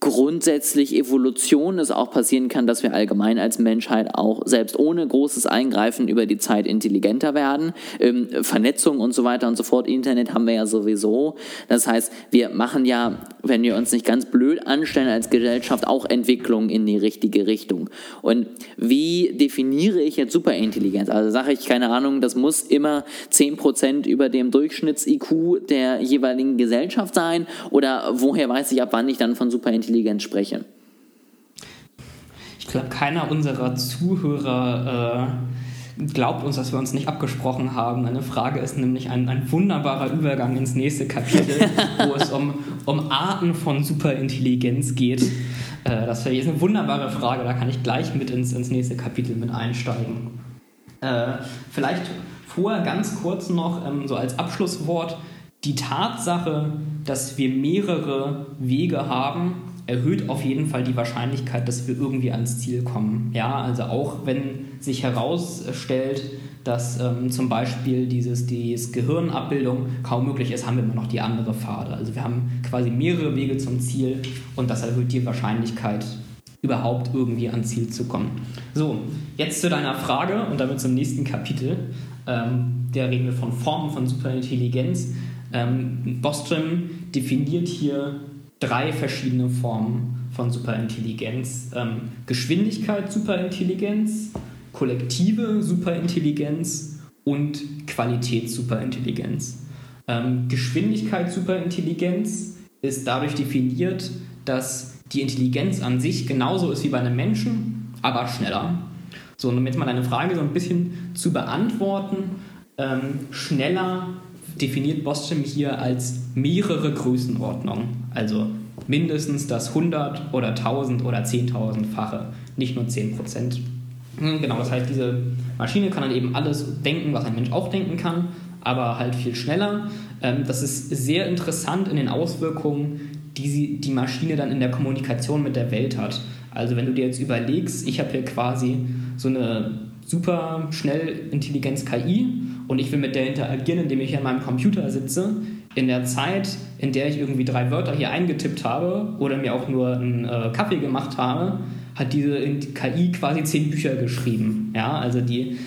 grundsätzlich Evolution es auch passieren kann, dass wir allgemein als Menschheit auch selbst ohne großes Eingreifen über die Zeit intelligenter werden. Ähm, Vernetzung und so weiter und so fort, Internet haben wir ja sowieso. Das heißt, wir machen ja, wenn wir uns nicht ganz blöd anstellen als Gesellschaft, auch Entwicklungen in die richtige Richtung. Und wie definiere ich jetzt Superintelligenz? Also sage ich, keine Ahnung, das muss immer 10% über dem Durchschnitts-IQ der jeweiligen Gesellschaft sein? Oder woher weiß ich, ab wann ich dann von Superintelligenz Intelligenz spreche. Ich glaube, keiner unserer Zuhörer äh, glaubt uns, dass wir uns nicht abgesprochen haben. Eine Frage ist nämlich ein, ein wunderbarer Übergang ins nächste Kapitel, wo es um, um Arten von Superintelligenz geht. Äh, das ist eine wunderbare Frage, da kann ich gleich mit ins, ins nächste Kapitel mit einsteigen. Äh, vielleicht vorher ganz kurz noch ähm, so als Abschlusswort die Tatsache, dass wir mehrere Wege haben, erhöht auf jeden Fall die Wahrscheinlichkeit, dass wir irgendwie ans Ziel kommen. Ja, also auch wenn sich herausstellt, dass ähm, zum Beispiel dieses, dieses Gehirnabbildung kaum möglich ist, haben wir immer noch die andere Pfade. Also wir haben quasi mehrere Wege zum Ziel und das erhöht die Wahrscheinlichkeit, überhaupt irgendwie ans Ziel zu kommen. So, jetzt zu deiner Frage und damit zum nächsten Kapitel. Ähm, der reden wir von Formen von Superintelligenz. Ähm, Bostrom definiert hier drei verschiedene Formen von Superintelligenz. Ähm, Geschwindigkeit Superintelligenz, kollektive Superintelligenz und Qualität Superintelligenz. Ähm, Geschwindigkeit Superintelligenz ist dadurch definiert, dass die Intelligenz an sich genauso ist wie bei einem Menschen, aber schneller. So, um jetzt mal deine Frage so ein bisschen zu beantworten, ähm, schneller definiert Bostrom hier als mehrere Größenordnungen. Also mindestens das 100 oder 1000 oder 10.000-fache, nicht nur 10% hm, Genau, das heißt, diese Maschine kann dann eben alles denken, was ein Mensch auch denken kann, aber halt viel schneller. Ähm, das ist sehr interessant in den Auswirkungen, die sie, die Maschine dann in der Kommunikation mit der Welt hat. Also wenn du dir jetzt überlegst, ich habe hier quasi so eine super schnell Intelligenz KI und ich will mit der interagieren, indem ich an meinem Computer sitze, in der Zeit, in der ich irgendwie drei Wörter hier eingetippt habe oder mir auch nur einen äh, Kaffee gemacht habe, hat diese KI quasi zehn Bücher geschrieben. Ja, also die,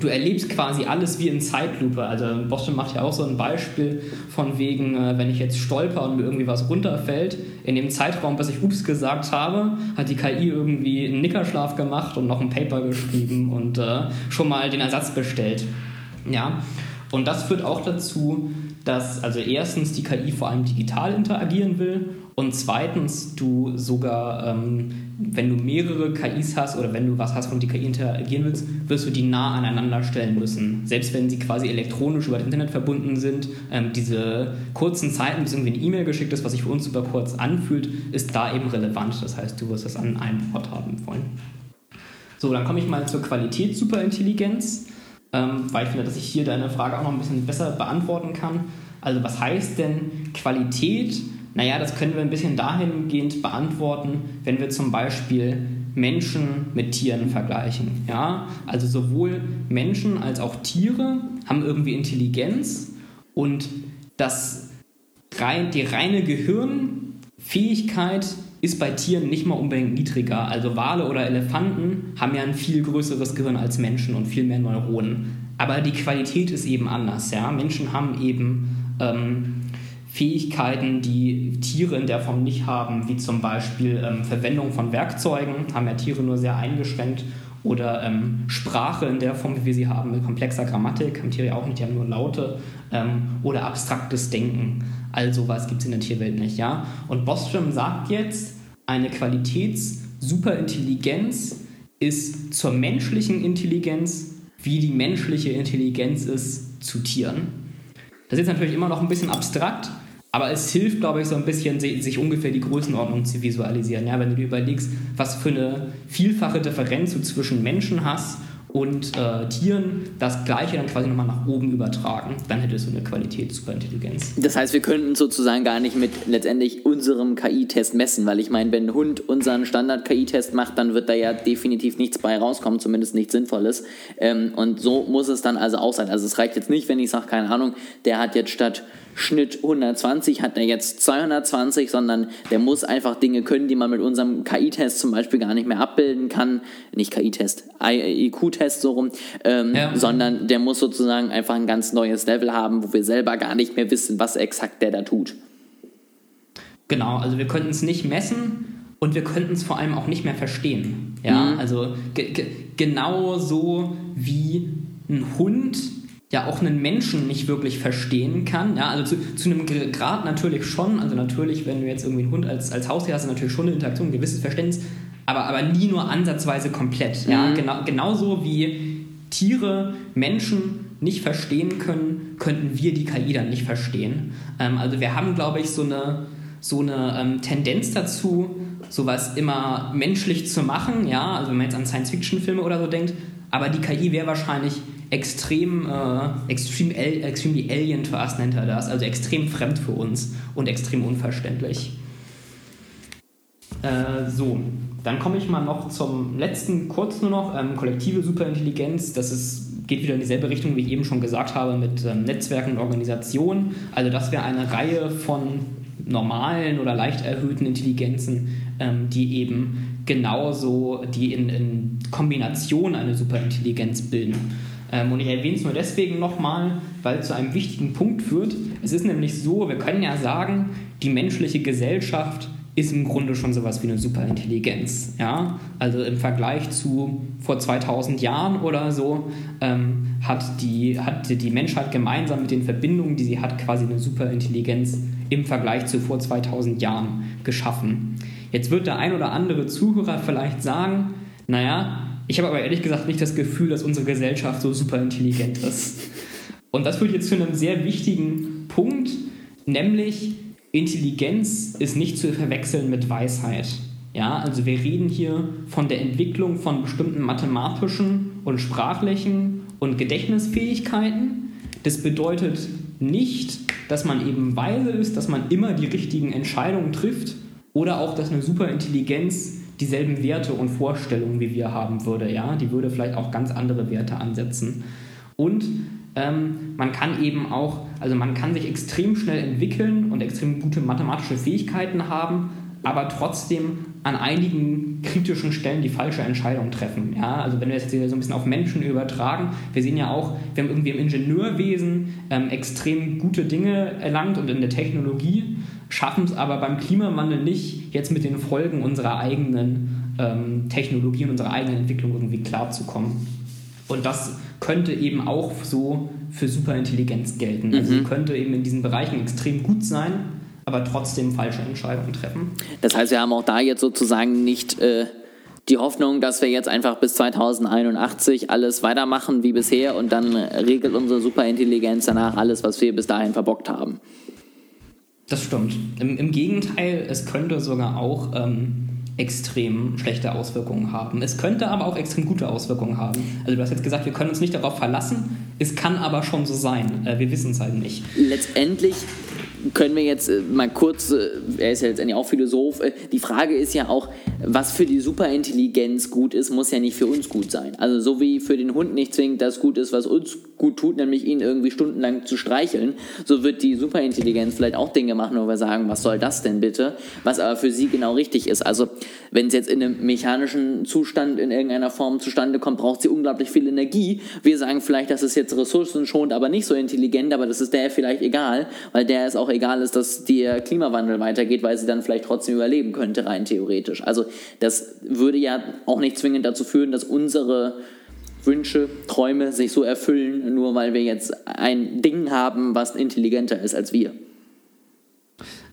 du erlebst quasi alles wie in Zeitlupe. Also Boston macht ja auch so ein Beispiel von wegen, äh, wenn ich jetzt stolper und mir irgendwie was runterfällt, in dem Zeitraum, bis ich Ups gesagt habe, hat die KI irgendwie einen Nickerschlaf gemacht und noch ein Paper geschrieben und äh, schon mal den Ersatz bestellt. Ja, und das führt auch dazu, dass also erstens die KI vor allem digital interagieren will und zweitens du sogar, ähm, wenn du mehrere KIs hast oder wenn du was hast, womit die KI interagieren willst, wirst du die nah aneinander stellen müssen. Selbst wenn sie quasi elektronisch über das Internet verbunden sind, ähm, diese kurzen Zeiten, bis irgendwie eine E-Mail geschickt ist, was sich für uns super kurz anfühlt, ist da eben relevant. Das heißt, du wirst das an einem Ort haben wollen. So, dann komme ich mal zur Qualitätssuperintelligenz ähm, weil ich finde, dass ich hier deine Frage auch noch ein bisschen besser beantworten kann. Also was heißt denn Qualität? Naja, das können wir ein bisschen dahingehend beantworten, wenn wir zum Beispiel Menschen mit Tieren vergleichen. Ja? Also sowohl Menschen als auch Tiere haben irgendwie Intelligenz und das, die reine Gehirnfähigkeit ist bei Tieren nicht mal unbedingt niedriger. Also Wale oder Elefanten haben ja ein viel größeres Gehirn als Menschen und viel mehr Neuronen. Aber die Qualität ist eben anders. Ja? Menschen haben eben ähm, Fähigkeiten, die Tiere in der Form nicht haben, wie zum Beispiel ähm, Verwendung von Werkzeugen, haben ja Tiere nur sehr eingeschränkt oder ähm, Sprache in der Form, wie wir sie haben, mit komplexer Grammatik, haben Tiere ja auch nicht, die haben nur Laute ähm, oder abstraktes Denken. All sowas gibt es in der Tierwelt nicht, ja. Und Bostrom sagt jetzt, eine Qualitäts-Superintelligenz ist zur menschlichen Intelligenz, wie die menschliche Intelligenz ist zu Tieren. Das ist natürlich immer noch ein bisschen abstrakt, aber es hilft, glaube ich, so ein bisschen, sich ungefähr die Größenordnung zu visualisieren. Ja, wenn du dir überlegst, was für eine vielfache Differenz du zwischen Menschen hast und äh, Tieren das Gleiche dann quasi nochmal nach oben übertragen, dann hättest du eine Qualitätssuperintelligenz. Das heißt, wir könnten sozusagen gar nicht mit letztendlich unserem KI-Test messen, weil ich meine, wenn ein Hund unseren Standard-KI-Test macht, dann wird da ja definitiv nichts bei rauskommen, zumindest nichts Sinnvolles. Ähm, und so muss es dann also auch sein. Also es reicht jetzt nicht, wenn ich sage, keine Ahnung, der hat jetzt statt Schnitt 120 hat er jetzt 220, sondern der muss einfach Dinge können, die man mit unserem KI-Test zum Beispiel gar nicht mehr abbilden kann. Nicht KI-Test, IQ-Test so rum, ähm, ja. sondern der muss sozusagen einfach ein ganz neues Level haben, wo wir selber gar nicht mehr wissen, was exakt der da tut. Genau, also wir könnten es nicht messen und wir könnten es vor allem auch nicht mehr verstehen. Ja, mhm. also genau so wie ein Hund ja auch einen Menschen nicht wirklich verstehen kann. Ja, also zu, zu einem Grad natürlich schon. Also natürlich, wenn du jetzt irgendwie einen Hund als, als Haustier hast, natürlich schon eine Interaktion, ein gewisses Verständnis, aber, aber nie nur ansatzweise komplett. Ja, mhm. genau, genauso wie Tiere Menschen nicht verstehen können, könnten wir die KI dann nicht verstehen. Ähm, also wir haben, glaube ich, so eine, so eine ähm, Tendenz dazu, sowas immer menschlich zu machen. Ja, also wenn man jetzt an Science-Fiction-Filme oder so denkt, aber die KI wäre wahrscheinlich extrem, äh, extrem, extremely alien to us nennt er das, also extrem fremd für uns und extrem unverständlich. Äh, so, dann komme ich mal noch zum letzten, kurz nur noch, ähm, kollektive Superintelligenz, das ist, geht wieder in dieselbe Richtung, wie ich eben schon gesagt habe, mit ähm, Netzwerken und Organisationen. Also das wäre eine Reihe von normalen oder leicht erhöhten Intelligenzen, ähm, die eben genauso, die in, in Kombination eine Superintelligenz bilden. Ähm, und ich erwähne es nur deswegen nochmal, weil es zu einem wichtigen Punkt führt. Es ist nämlich so, wir können ja sagen, die menschliche Gesellschaft ist im Grunde schon sowas wie eine Superintelligenz. Ja? Also im Vergleich zu vor 2000 Jahren oder so ähm, hat, die, hat die Menschheit gemeinsam mit den Verbindungen, die sie hat, quasi eine Superintelligenz im Vergleich zu vor 2000 Jahren geschaffen. Jetzt wird der ein oder andere Zuhörer vielleicht sagen, naja, ich habe aber ehrlich gesagt nicht das Gefühl, dass unsere Gesellschaft so super intelligent ist. Und das führt jetzt zu einem sehr wichtigen Punkt, nämlich Intelligenz ist nicht zu verwechseln mit Weisheit. Ja, also wir reden hier von der Entwicklung von bestimmten mathematischen und sprachlichen und Gedächtnisfähigkeiten. Das bedeutet nicht, dass man eben weise ist, dass man immer die richtigen Entscheidungen trifft oder auch, dass eine Superintelligenz dieselben Werte und Vorstellungen wie wir haben würde. Ja? Die würde vielleicht auch ganz andere Werte ansetzen. Und ähm, man kann eben auch, also man kann sich extrem schnell entwickeln und extrem gute mathematische Fähigkeiten haben, aber trotzdem an einigen kritischen Stellen die falsche Entscheidung treffen. Ja, also wenn wir das jetzt so ein bisschen auf Menschen übertragen, wir sehen ja auch, wir haben irgendwie im Ingenieurwesen ähm, extrem gute Dinge erlangt und in der Technologie schaffen es aber beim Klimawandel nicht, jetzt mit den Folgen unserer eigenen ähm, Technologie und unserer eigenen Entwicklung irgendwie klarzukommen. Und das könnte eben auch so für Superintelligenz gelten. Also mhm. könnte eben in diesen Bereichen extrem gut sein, aber trotzdem falsche Entscheidungen treffen. Das heißt, wir haben auch da jetzt sozusagen nicht äh, die Hoffnung, dass wir jetzt einfach bis 2081 alles weitermachen wie bisher und dann regelt unsere Superintelligenz danach alles, was wir bis dahin verbockt haben. Das stimmt. Im, im Gegenteil, es könnte sogar auch ähm, extrem schlechte Auswirkungen haben. Es könnte aber auch extrem gute Auswirkungen haben. Also du hast jetzt gesagt, wir können uns nicht darauf verlassen. Es kann aber schon so sein. Äh, wir wissen es halt nicht. Letztendlich können wir jetzt äh, mal kurz, äh, er ist ja letztendlich auch Philosoph, äh, die Frage ist ja auch, was für die Superintelligenz gut ist, muss ja nicht für uns gut sein. Also so wie für den Hund nicht zwingend das gut ist, was uns gut tut, nämlich ihn irgendwie stundenlang zu streicheln, so wird die Superintelligenz vielleicht auch Dinge machen, wo wir sagen, was soll das denn bitte? Was aber für sie genau richtig ist. Also wenn es jetzt in einem mechanischen Zustand in irgendeiner Form zustande kommt, braucht sie unglaublich viel Energie. Wir sagen vielleicht, das ist jetzt ressourcenschonend, aber nicht so intelligent, aber das ist der vielleicht egal, weil der es auch egal ist, dass der Klimawandel weitergeht, weil sie dann vielleicht trotzdem überleben könnte, rein theoretisch. Also das würde ja auch nicht zwingend dazu führen, dass unsere Wünsche, Träume sich so erfüllen, nur weil wir jetzt ein Ding haben, was intelligenter ist als wir.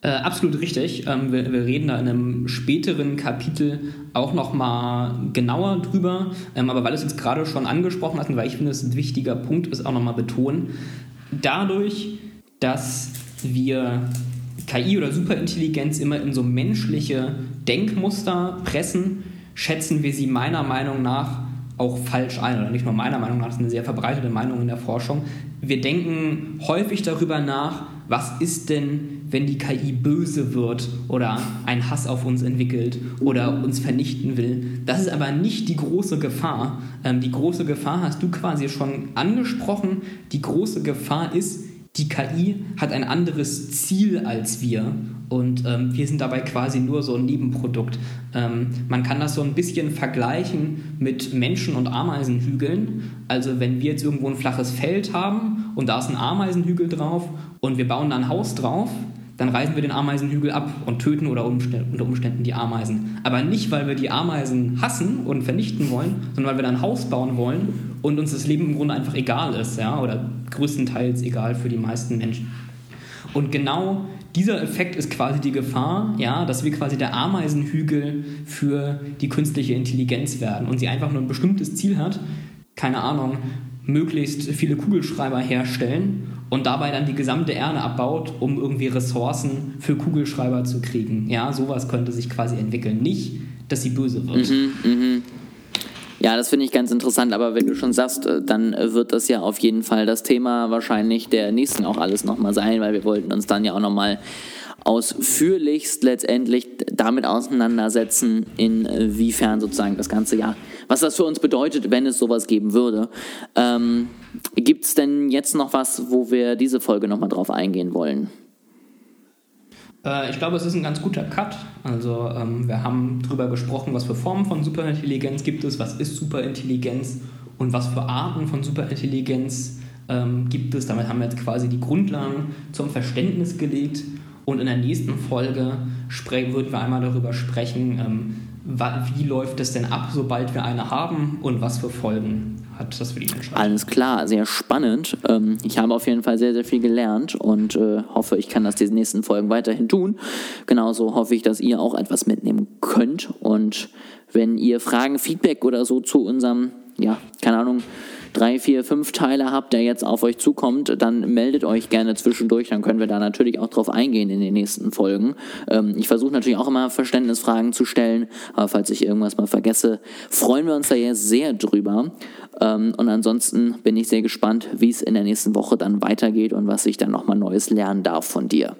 Äh, absolut richtig. Ähm, wir, wir, reden da in einem späteren Kapitel auch nochmal genauer drüber. Ähm, aber weil es jetzt gerade schon angesprochen hast und weil ich finde, es ein wichtiger Punkt ist, auch nochmal betonen, dadurch, dass wir KI oder Superintelligenz immer in so menschliche Denkmuster pressen, schätzen wir sie meiner Meinung nach auch falsch ein, oder nicht nur meiner Meinung nach, das ist eine sehr verbreitete Meinung in der Forschung. Wir denken häufig darüber nach, was ist denn, wenn die KI böse wird oder einen Hass auf uns entwickelt oder uns vernichten will. Das ist aber nicht die große Gefahr. Ähm, die große Gefahr hast du quasi schon angesprochen. Die große Gefahr ist, die KI hat ein anderes Ziel als wir und ähm, wir sind dabei quasi nur so ein Nebenprodukt. Ähm, man kann das so ein bisschen vergleichen mit Menschen und Ameisenhügeln. Also wenn wir jetzt irgendwo ein flaches Feld haben und da ist ein Ameisenhügel drauf und wir bauen da ein Haus drauf, dann reißen wir den Ameisenhügel ab und töten oder unter Umständen die Ameisen. Aber nicht, weil wir die Ameisen hassen und vernichten wollen, sondern weil wir ein Haus bauen wollen und uns das Leben im Grunde einfach egal ist, ja, oder größtenteils egal für die meisten Menschen. Und genau dieser Effekt ist quasi die Gefahr, ja, dass wir quasi der Ameisenhügel für die künstliche Intelligenz werden und sie einfach nur ein bestimmtes Ziel hat, keine Ahnung, möglichst viele Kugelschreiber herstellen und dabei dann die gesamte Erde abbaut, um irgendwie Ressourcen für Kugelschreiber zu kriegen. Ja, sowas könnte sich quasi entwickeln. Nicht, dass sie böse wird. Mhm, mh. Ja, das finde ich ganz interessant, aber wenn du schon sagst, äh, dann wird das ja auf jeden Fall das Thema wahrscheinlich der nächsten auch alles nochmal sein, weil wir wollten uns dann ja auch nochmal ausführlichst letztendlich damit auseinandersetzen, inwiefern sozusagen das ganze Jahr, was das für uns bedeutet, wenn es sowas geben würde. Ähm, Gibt es denn jetzt noch was, wo wir diese Folge nochmal drauf eingehen wollen? Äh, ich glaube, es ist ein ganz guter Cut. Also ähm, wir haben darüber gesprochen, was für Formen von Superintelligenz gibt es, was ist Superintelligenz und was für Arten von Superintelligenz ähm, gibt es. Damit haben wir jetzt quasi die Grundlagen zum Verständnis gelegt. Und in der nächsten Folge würden wir einmal darüber sprechen, ähm, wie läuft es denn ab, sobald wir eine haben und was für Folgen hat das für die Menschheit? Alles klar, sehr spannend. Ähm, ich habe auf jeden Fall sehr, sehr viel gelernt und äh, hoffe, ich kann das die nächsten Folgen weiterhin tun. Genauso hoffe ich, dass ihr auch etwas mitnehmen könnt. Und wenn ihr Fragen, Feedback oder so zu unserem, ja, keine Ahnung, drei, vier, fünf Teile habt, der jetzt auf euch zukommt, dann meldet euch gerne zwischendurch. Dann können wir da natürlich auch drauf eingehen in den nächsten Folgen. Ähm, ich versuche natürlich auch immer Verständnisfragen zu stellen, aber falls ich irgendwas mal vergesse, freuen wir uns da jetzt sehr drüber. Ähm, und ansonsten bin ich sehr gespannt, wie es in der nächsten Woche dann weitergeht und was ich dann nochmal Neues lernen darf von dir.